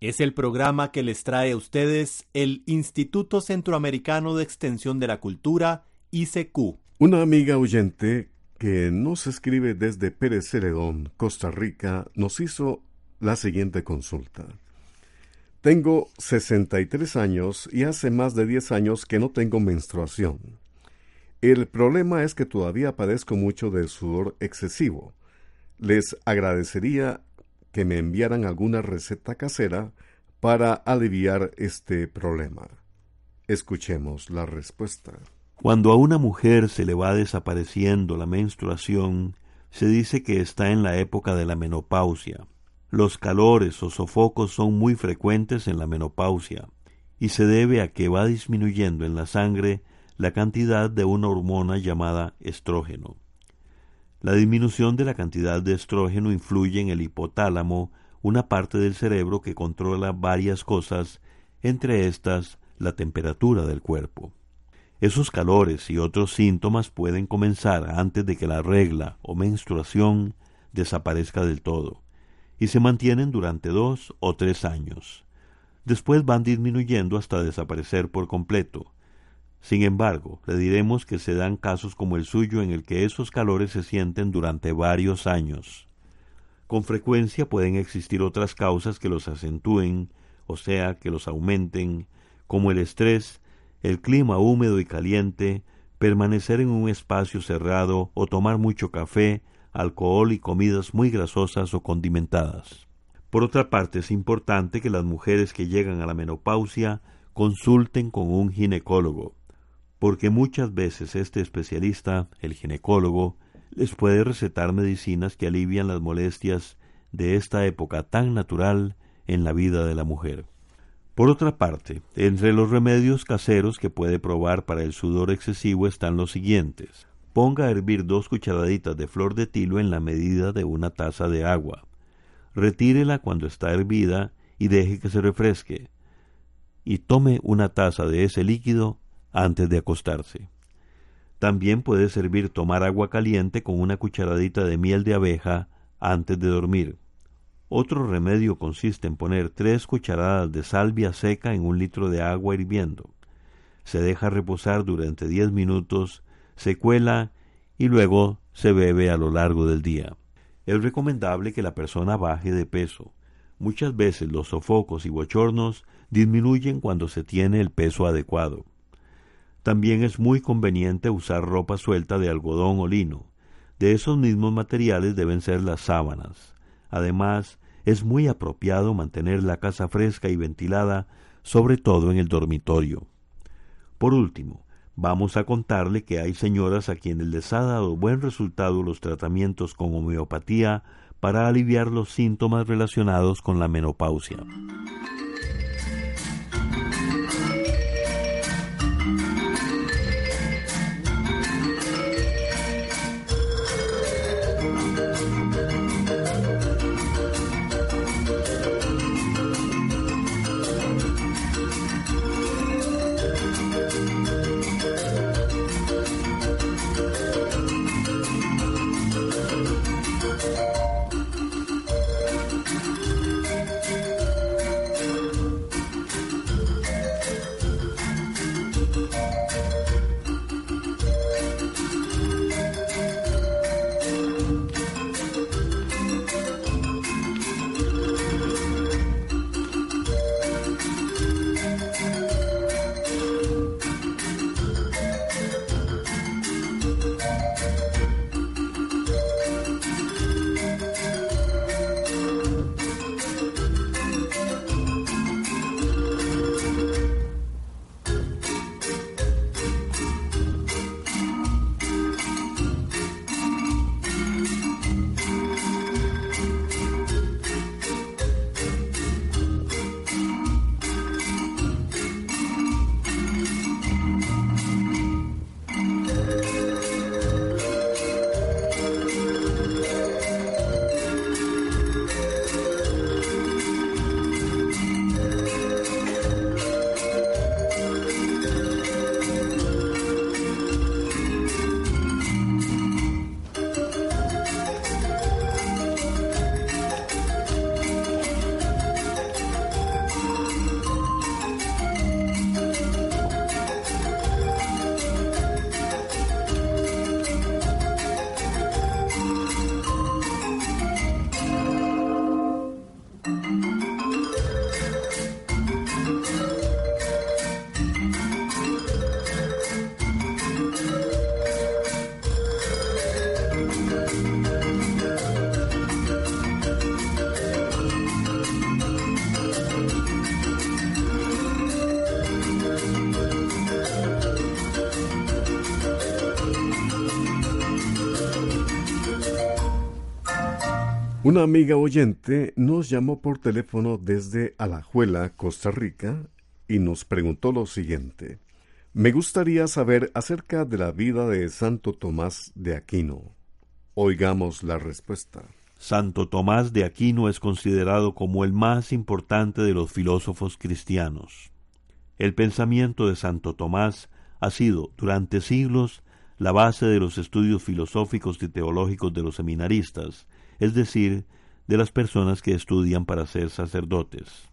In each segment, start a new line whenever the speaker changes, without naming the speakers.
Es el programa que les trae a ustedes el Instituto Centroamericano de Extensión de la Cultura, ICQ.
Una amiga oyente que nos escribe desde Pérez Celedón, Costa Rica, nos hizo la siguiente consulta. Tengo 63 años y hace más de 10 años que no tengo menstruación. El problema es que todavía padezco mucho de sudor excesivo. Les agradecería que me enviaran alguna receta casera para aliviar este problema. Escuchemos la respuesta.
Cuando a una mujer se le va desapareciendo la menstruación, se dice que está en la época de la menopausia. Los calores o sofocos son muy frecuentes en la menopausia y se debe a que va disminuyendo en la sangre la cantidad de una hormona llamada estrógeno. La disminución de la cantidad de estrógeno influye en el hipotálamo, una parte del cerebro que controla varias cosas, entre estas la temperatura del cuerpo. Esos calores y otros síntomas pueden comenzar antes de que la regla o menstruación desaparezca del todo, y se mantienen durante dos o tres años. Después van disminuyendo hasta desaparecer por completo, sin embargo, le diremos que se dan casos como el suyo en el que esos calores se sienten durante varios años. Con frecuencia pueden existir otras causas que los acentúen, o sea, que los aumenten, como el estrés, el clima húmedo y caliente, permanecer en un espacio cerrado o tomar mucho café, alcohol y comidas muy grasosas o condimentadas. Por otra parte, es importante que las mujeres que llegan a la menopausia consulten con un ginecólogo porque muchas veces este especialista, el ginecólogo, les puede recetar medicinas que alivian las molestias de esta época tan natural en la vida de la mujer. Por otra parte, entre los remedios caseros que puede probar para el sudor excesivo están los siguientes. Ponga a hervir dos cucharaditas de flor de tilo en la medida de una taza de agua. Retírela cuando está hervida y deje que se refresque. Y tome una taza de ese líquido antes de acostarse. También puede servir tomar agua caliente con una cucharadita de miel de abeja antes de dormir. Otro remedio consiste en poner tres cucharadas de salvia seca en un litro de agua hirviendo. Se deja reposar durante diez minutos, se cuela y luego se bebe a lo largo del día. Es recomendable que la persona baje de peso. Muchas veces los sofocos y bochornos disminuyen cuando se tiene el peso adecuado. También es muy conveniente usar ropa suelta de algodón o lino. De esos mismos materiales deben ser las sábanas. Además, es muy apropiado mantener la casa fresca y ventilada, sobre todo en el dormitorio. Por último, vamos a contarle que hay señoras a quienes les ha dado buen resultado los tratamientos con homeopatía para aliviar los síntomas relacionados con la menopausia.
Una amiga oyente nos llamó por teléfono desde Alajuela, Costa Rica, y nos preguntó lo siguiente. Me gustaría saber acerca de la vida de Santo Tomás de Aquino. Oigamos la respuesta.
Santo Tomás de Aquino es considerado como el más importante de los filósofos cristianos. El pensamiento de Santo Tomás ha sido, durante siglos, la base de los estudios filosóficos y teológicos de los seminaristas, es decir, de las personas que estudian para ser sacerdotes.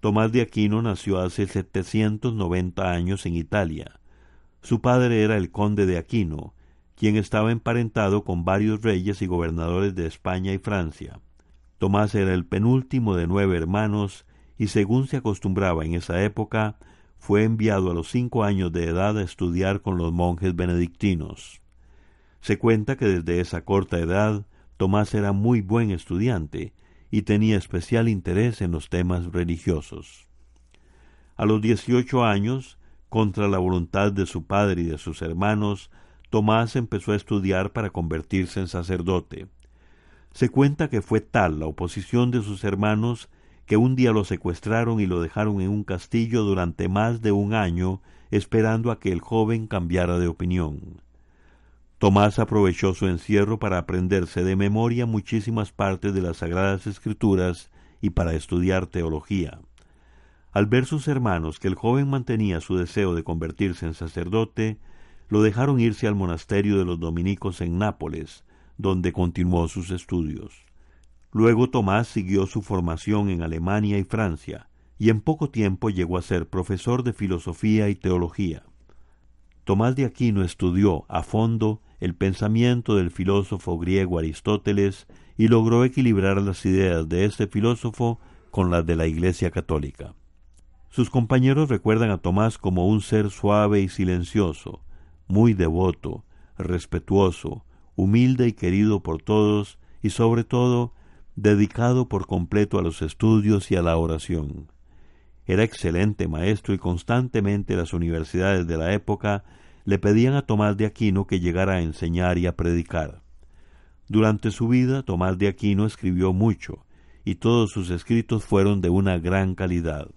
Tomás de Aquino nació hace 790 años en Italia. Su padre era el conde de Aquino, quien estaba emparentado con varios reyes y gobernadores de España y Francia. Tomás era el penúltimo de nueve hermanos y según se acostumbraba en esa época, fue enviado a los cinco años de edad a estudiar con los monjes benedictinos. Se cuenta que desde esa corta edad Tomás era muy buen estudiante y tenía especial interés en los temas religiosos. A los dieciocho años, contra la voluntad de su padre y de sus hermanos, Tomás empezó a estudiar para convertirse en sacerdote. Se cuenta que fue tal la oposición de sus hermanos que un día lo secuestraron y lo dejaron en un castillo durante más de un año esperando a que el joven cambiara de opinión. Tomás aprovechó su encierro para aprenderse de memoria muchísimas partes de las Sagradas Escrituras y para estudiar teología. Al ver sus hermanos que el joven mantenía su deseo de convertirse en sacerdote, lo dejaron irse al monasterio de los dominicos en Nápoles, donde continuó sus estudios. Luego Tomás siguió su formación en Alemania y Francia, y en poco tiempo llegó a ser profesor de filosofía y teología. Tomás de Aquino estudió a fondo el pensamiento del filósofo griego Aristóteles y logró equilibrar las ideas de este filósofo con las de la Iglesia católica. Sus compañeros recuerdan a Tomás como un ser suave y silencioso, muy devoto, respetuoso, humilde y querido por todos y sobre todo dedicado por completo a los estudios y a la oración. Era excelente maestro y constantemente las universidades de la época le pedían a Tomás de Aquino que llegara a enseñar y a predicar. Durante su vida Tomás de Aquino escribió mucho, y todos sus escritos fueron de una gran calidad.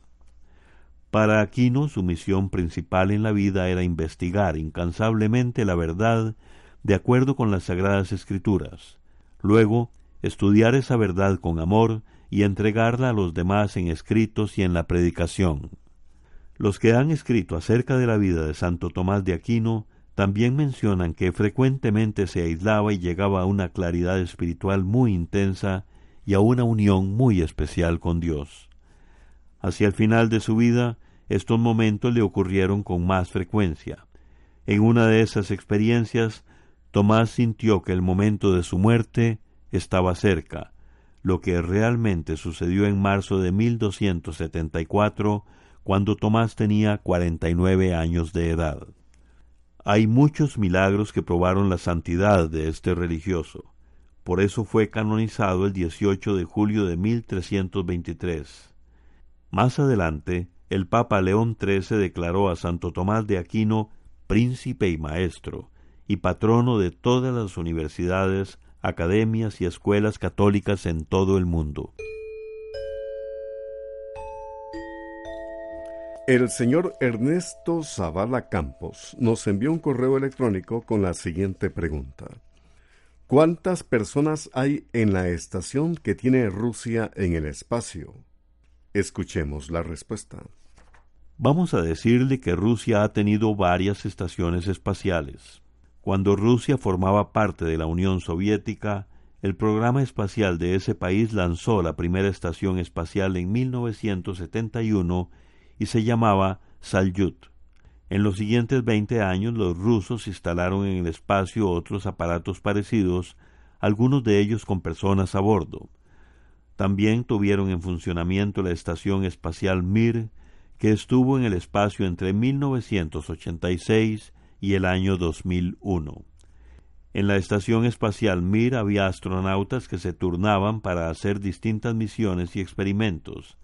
Para Aquino su misión principal en la vida era investigar incansablemente la verdad de acuerdo con las sagradas escrituras, luego estudiar esa verdad con amor y entregarla a los demás en escritos y en la predicación. Los que han escrito acerca de la vida de Santo Tomás de Aquino también mencionan que frecuentemente se aislaba y llegaba a una claridad espiritual muy intensa y a una unión muy especial con Dios. Hacia el final de su vida, estos momentos le ocurrieron con más frecuencia. En una de esas experiencias, Tomás sintió que el momento de su muerte estaba cerca, lo que realmente sucedió en marzo de 1274 cuando Tomás tenía cuarenta y nueve años de edad. Hay muchos milagros que probaron la santidad de este religioso. Por eso fue canonizado el 18 de julio de 1323. Más adelante, el Papa León XIII declaró a Santo Tomás de Aquino príncipe y maestro, y patrono de todas las universidades, academias y escuelas católicas en todo el mundo.
El señor Ernesto Zavala Campos nos envió un correo electrónico con la siguiente pregunta. ¿Cuántas personas hay en la estación que tiene Rusia en el espacio? Escuchemos la respuesta.
Vamos a decirle que Rusia ha tenido varias estaciones espaciales. Cuando Rusia formaba parte de la Unión Soviética, el programa espacial de ese país lanzó la primera estación espacial en 1971 y se llamaba Salyut. En los siguientes veinte años los rusos instalaron en el espacio otros aparatos parecidos, algunos de ellos con personas a bordo. También tuvieron en funcionamiento la estación espacial Mir, que estuvo en el espacio entre 1986 y el año 2001. En la estación espacial Mir había astronautas que se turnaban para hacer distintas misiones y experimentos.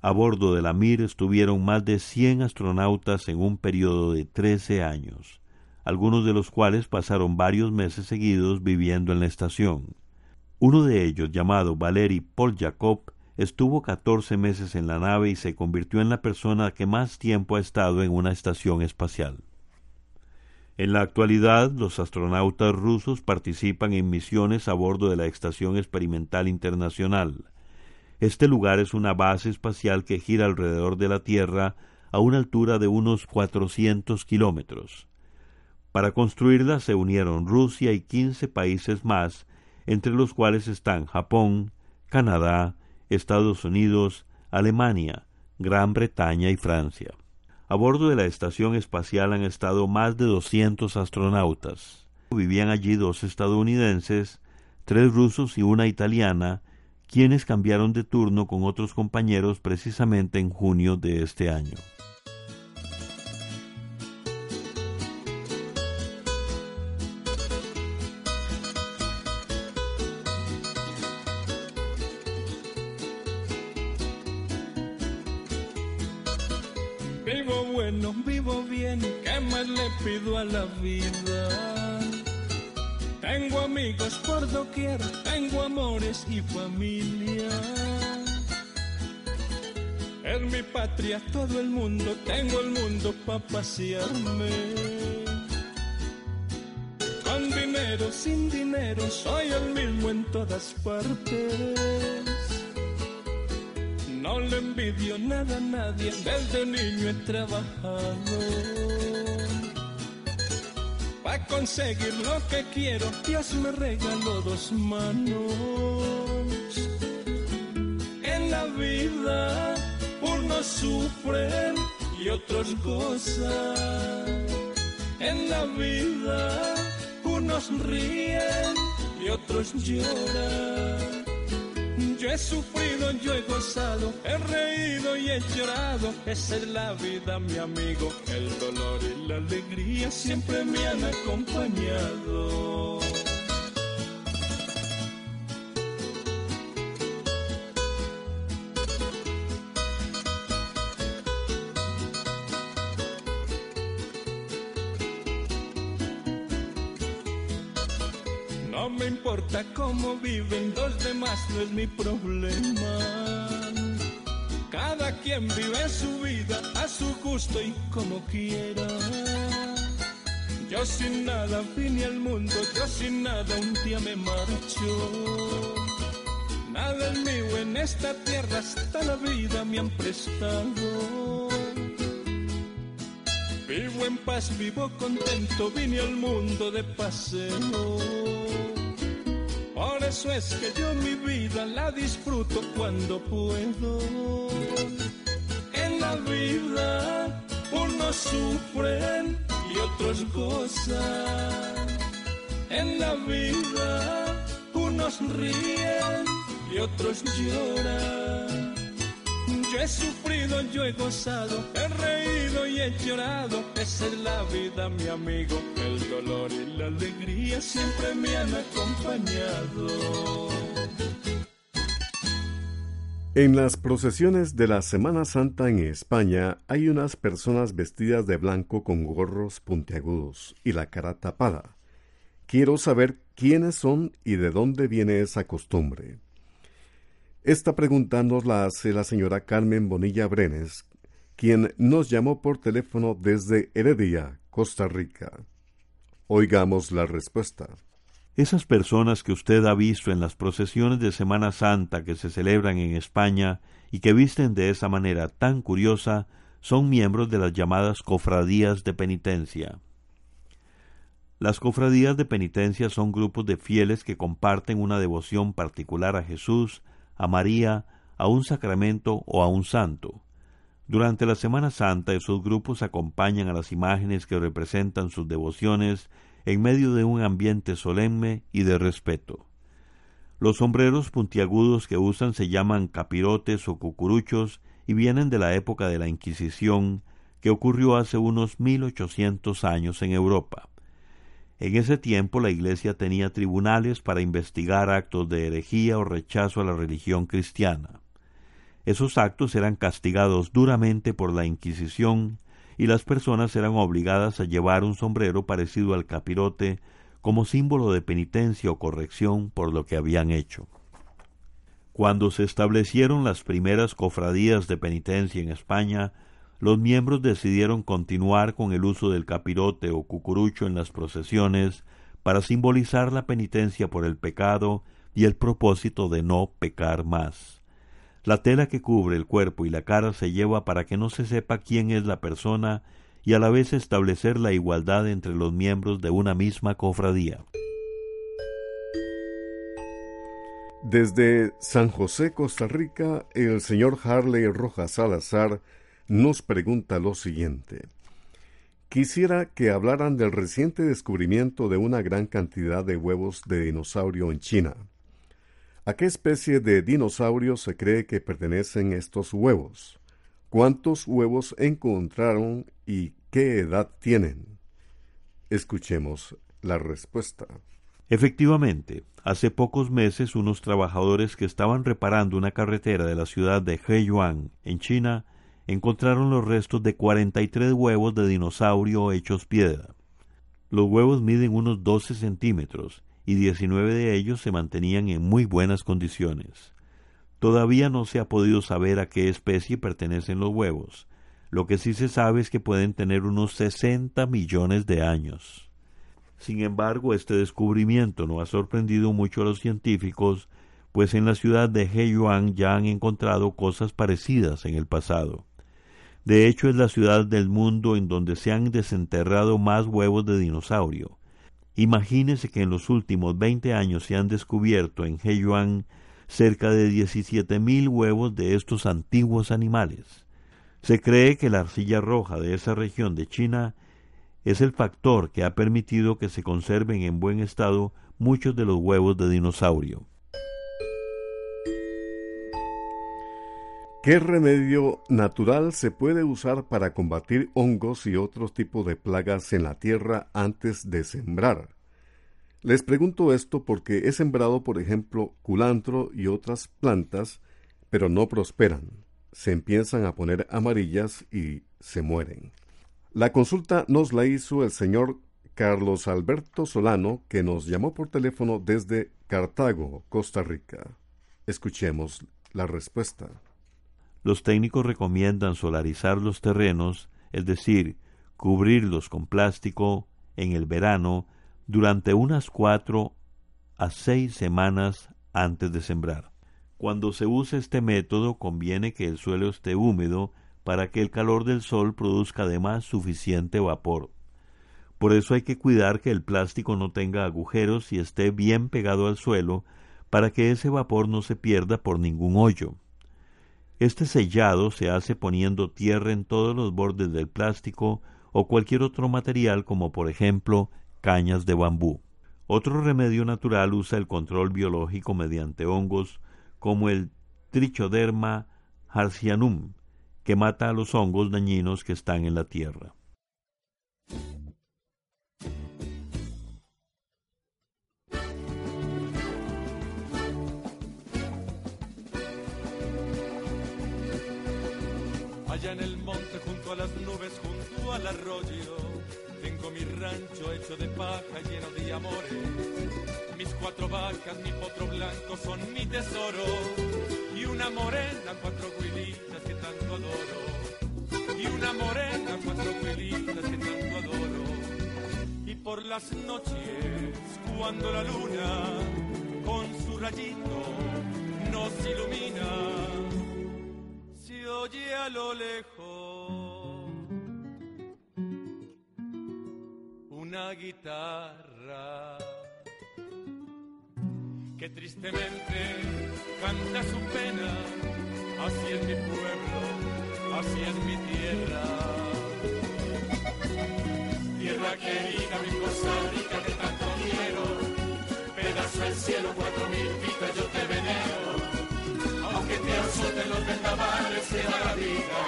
A bordo de la Mir estuvieron más de 100 astronautas en un periodo de 13 años, algunos de los cuales pasaron varios meses seguidos viviendo en la estación. Uno de ellos, llamado Valery Poljakov, estuvo 14 meses en la nave y se convirtió en la persona que más tiempo ha estado en una estación espacial. En la actualidad, los astronautas rusos participan en misiones a bordo de la Estación Experimental Internacional. Este lugar es una base espacial que gira alrededor de la Tierra a una altura de unos 400 kilómetros. Para construirla se unieron Rusia y 15 países más, entre los cuales están Japón, Canadá, Estados Unidos, Alemania, Gran Bretaña y Francia. A bordo de la estación espacial han estado más de 200 astronautas. Vivían allí dos estadounidenses, tres rusos y una italiana, quienes cambiaron de turno con otros compañeros precisamente en junio de este año.
pido a la vida. Tengo amigos por doquier, tengo amores y familia. En mi patria todo el mundo, tengo el mundo para pasearme. Con dinero, sin dinero, soy el mismo en todas partes. No le envidio nada a nadie, desde niño he trabajado conseguir lo que quiero, Dios me regaló dos manos. En la vida unos sufren y otros gozan. En la vida unos ríen y otros lloran. Yo he sufrido, yo he gozado, he reído y he llorado. Esa es la vida, mi amigo. El dolor y la alegría siempre me han acompañado. importa cómo viven no es mi problema. Cada quien vive su vida a su gusto y como quiera. Yo sin nada vine al mundo, yo sin nada un día me marcho. Nada es mío en esta tierra, hasta la vida me han prestado. Vivo en paz, vivo contento, vine al mundo de paseo eso es que yo mi vida la disfruto cuando puedo. En la vida unos sufren y otros gozan. En la vida unos ríen y otros lloran. Yo he sufrido, yo he gozado, he reído
En las procesiones de la Semana Santa en España hay unas personas vestidas de blanco con gorros puntiagudos y la cara tapada. Quiero saber quiénes son y de dónde viene esa costumbre. Esta pregunta nos la hace la señora Carmen Bonilla Brenes, quien nos llamó por teléfono desde Heredia, Costa Rica. Oigamos la respuesta.
Esas personas que usted ha visto en las procesiones de Semana Santa que se celebran en España y que visten de esa manera tan curiosa son miembros de las llamadas cofradías de penitencia. Las cofradías de penitencia son grupos de fieles que comparten una devoción particular a Jesús, a María, a un sacramento o a un santo. Durante la Semana Santa esos grupos acompañan a las imágenes que representan sus devociones en medio de un ambiente solemne y de respeto. Los sombreros puntiagudos que usan se llaman capirotes o cucuruchos y vienen de la época de la Inquisición, que ocurrió hace unos mil ochocientos años en Europa. En ese tiempo la Iglesia tenía tribunales para investigar actos de herejía o rechazo a la religión cristiana. Esos actos eran castigados duramente por la Inquisición y las personas eran obligadas a llevar un sombrero parecido al capirote como símbolo de penitencia o corrección por lo que habían hecho. Cuando se establecieron las primeras cofradías de penitencia en España, los miembros decidieron continuar con el uso del capirote o cucurucho en las procesiones para simbolizar la penitencia por el pecado y el propósito de no pecar más. La tela que cubre el cuerpo y la cara se lleva para que no se sepa quién es la persona y a la vez establecer la igualdad entre los miembros de una misma cofradía.
Desde San José, Costa Rica, el señor Harley Rojas Salazar nos pregunta lo siguiente. Quisiera que hablaran del reciente descubrimiento de una gran cantidad de huevos de dinosaurio en China. ¿A qué especie de dinosaurio se cree que pertenecen estos huevos? ¿Cuántos huevos encontraron y qué edad tienen? Escuchemos la respuesta.
Efectivamente, hace pocos meses unos trabajadores que estaban reparando una carretera de la ciudad de Heiyuan, en China, encontraron los restos de 43 huevos de dinosaurio hechos piedra. Los huevos miden unos 12 centímetros y 19 de ellos se mantenían en muy buenas condiciones. Todavía no se ha podido saber a qué especie pertenecen los huevos. Lo que sí se sabe es que pueden tener unos 60 millones de años. Sin embargo, este descubrimiento no ha sorprendido mucho a los científicos, pues en la ciudad de Heiyuan ya han encontrado cosas parecidas en el pasado. De hecho, es la ciudad del mundo en donde se han desenterrado más huevos de dinosaurio. Imagínese que en los últimos 20 años se han descubierto en Heiyuan cerca de 17.000 huevos de estos antiguos animales. Se cree que la arcilla roja de esa región de China es el factor que ha permitido que se conserven en buen estado muchos de los huevos de dinosaurio.
¿Qué remedio natural se puede usar para combatir hongos y otros tipos de plagas en la tierra antes de sembrar? Les pregunto esto porque he sembrado, por ejemplo, culantro y otras plantas, pero no prosperan. Se empiezan a poner amarillas y se mueren. La consulta nos la hizo el señor Carlos Alberto Solano, que nos llamó por teléfono desde Cartago, Costa Rica. Escuchemos la respuesta.
Los técnicos recomiendan solarizar los terrenos, es decir, cubrirlos con plástico en el verano durante unas cuatro a seis semanas antes de sembrar. Cuando se usa este método conviene que el suelo esté húmedo para que el calor del sol produzca además suficiente vapor. Por eso hay que cuidar que el plástico no tenga agujeros y esté bien pegado al suelo para que ese vapor no se pierda por ningún hoyo. Este sellado se hace poniendo tierra en todos los bordes del plástico o cualquier otro material como por ejemplo cañas de bambú. Otro remedio natural usa el control biológico mediante hongos como el Trichoderma harcianum, que mata a los hongos dañinos que están en la tierra.
Allá en el monte junto a las nubes, junto al arroyo, tengo mi rancho hecho de paja lleno de amores. Mis cuatro vacas, mi potro blanco son mi tesoro. Y una morena, cuatro huilitas que tanto adoro. Y una morena, cuatro huilitas que tanto adoro. Y por las noches, cuando la luna con su rayito nos ilumina oye a lo lejos. Una guitarra que tristemente canta su pena, así es mi pueblo, así es mi tierra. Tierra querida, mi Costa Rica que tanto quiero, pedazo del cielo, cuatro mil pitas los vendavales que da la vida.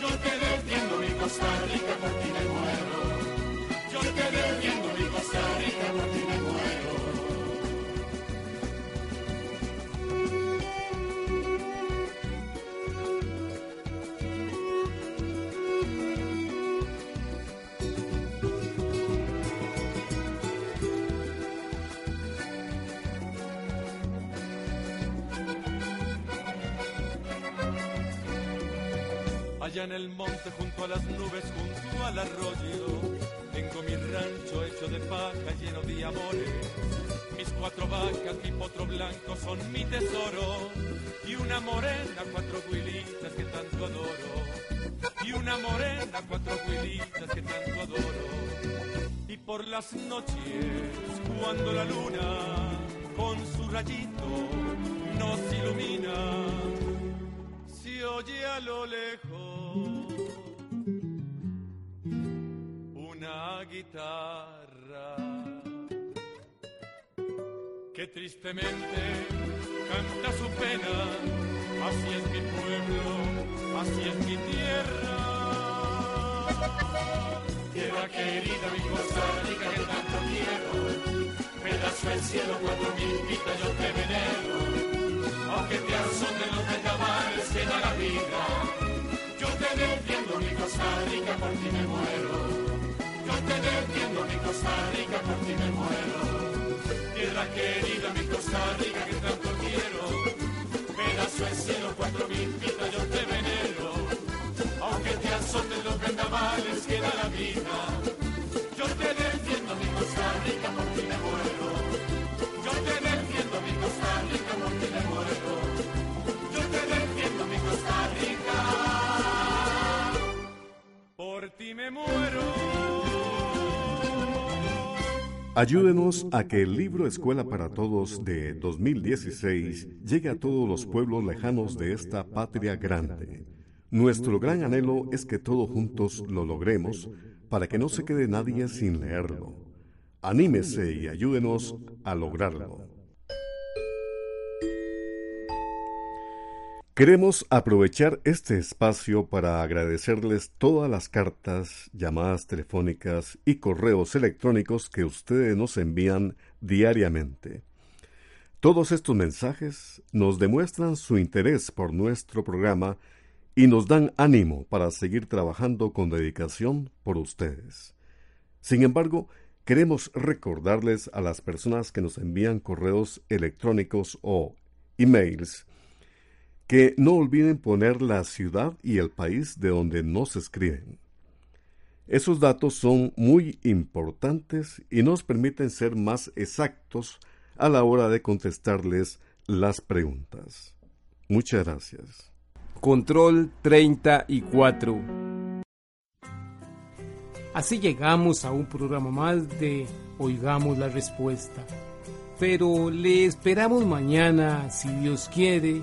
Yo te defiendo mi Costa Rica, por en el monte junto a las nubes, junto al arroyo. Tengo mi rancho hecho de paja lleno de amores. Mis cuatro vacas, mi potro blanco son mi tesoro. Y una morena, cuatro huilitas que tanto adoro. Y una morena, cuatro huilitas que tanto adoro. Y por las noches, cuando la luna con su rayito nos ilumina, se oye a lo lejos guitarra que tristemente canta su pena. Así es mi pueblo, así es mi tierra. Tierra querida, mi Costa Rica que tanto quiero. Pedazo del cielo, cuatro mil pitas yo te venero. Aunque te azoten los vendavales que da la vida. Querida, mi Costa Rica que tanto quiero. Pedazo del cielo, cuatro mil pitas yo te venero. Aunque te azoten los vendavales que da la vida.
Ayúdenos a que el libro Escuela para Todos de 2016 llegue a todos los pueblos lejanos de esta patria grande. Nuestro gran anhelo es que todos juntos lo logremos para que no se quede nadie sin leerlo. Anímese y ayúdenos a lograrlo. Queremos aprovechar este espacio para agradecerles todas las cartas, llamadas telefónicas y correos electrónicos que ustedes nos envían diariamente. Todos estos mensajes nos demuestran su interés por nuestro programa y nos dan ánimo para seguir trabajando con dedicación por ustedes. Sin embargo, queremos recordarles a las personas que nos envían correos electrónicos o emails que no olviden poner la ciudad y el país de donde nos escriben. Esos datos son muy importantes y nos permiten ser más exactos a la hora de contestarles las preguntas. Muchas gracias.
Control 34. Así llegamos a un programa más de Oigamos la Respuesta. Pero le esperamos mañana, si Dios quiere,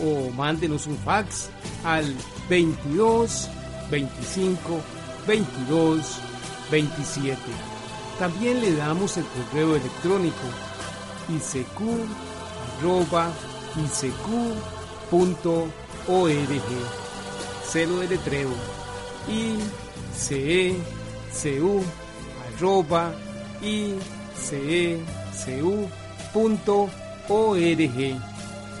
o mándenos un fax al 22 25 22 27. También le damos el correo electrónico isq.org. Celo de letreo icecu arroba icecu.org.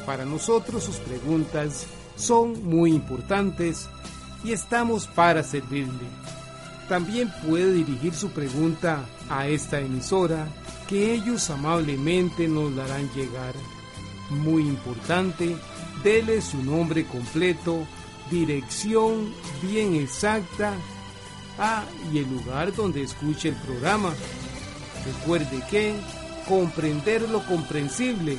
Para nosotros sus preguntas son muy importantes y estamos para servirle. También puede dirigir su pregunta a esta emisora que ellos amablemente nos la harán llegar. Muy importante, dele su nombre completo, dirección bien exacta ah, y el lugar donde escuche el programa. Recuerde que comprender lo comprensible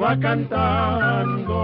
va cantando